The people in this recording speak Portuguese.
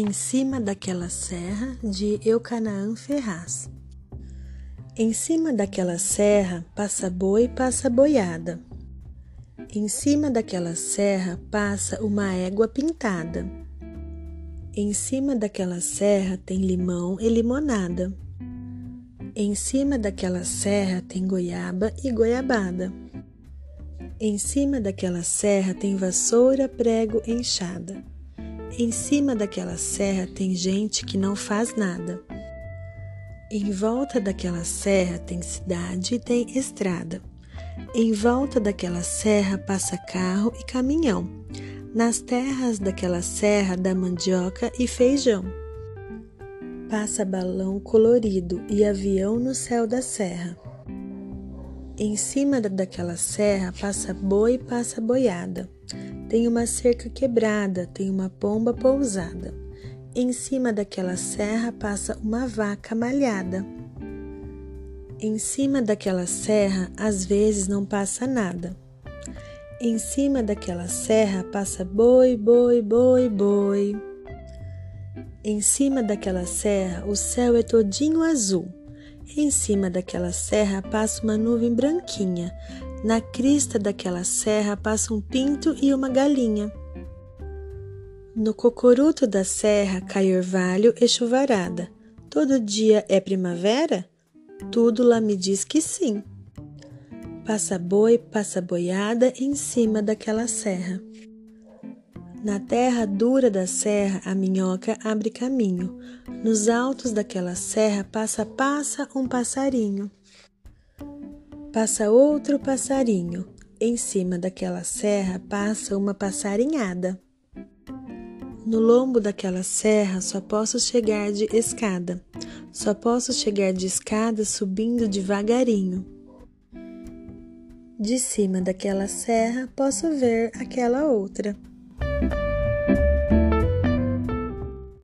Em cima daquela serra de Eucanaã Ferraz. Em cima daquela serra passa boi, passa boiada. Em cima daquela serra passa uma égua pintada. Em cima daquela serra tem limão e limonada. Em cima daquela serra tem goiaba e goiabada. Em cima daquela serra tem vassoura, prego, enxada. Em cima daquela serra tem gente que não faz nada. Em volta daquela serra tem cidade e tem estrada. Em volta daquela serra passa carro e caminhão. Nas terras daquela serra dá mandioca e feijão. Passa balão colorido e avião no céu da serra. Em cima daquela serra passa boi, passa boiada. Tem uma cerca quebrada, tem uma pomba pousada. Em cima daquela serra passa uma vaca malhada. Em cima daquela serra, às vezes não passa nada. Em cima daquela serra passa boi, boi, boi, boi. Em cima daquela serra, o céu é todinho azul. Em cima daquela serra passa uma nuvem branquinha. Na crista daquela serra passa um pinto e uma galinha. No cocoruto da serra cai orvalho e chuvarada. Todo dia é primavera? Tudo lá me diz que sim. Passa boi, passa boiada em cima daquela serra. Na terra dura da serra, a minhoca abre caminho. Nos altos daquela serra passa, passa um passarinho. Passa outro passarinho. Em cima daquela serra passa uma passarinhada. No lombo daquela serra só posso chegar de escada. Só posso chegar de escada subindo devagarinho. De cima daquela serra posso ver aquela outra.